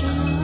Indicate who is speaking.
Speaker 1: show.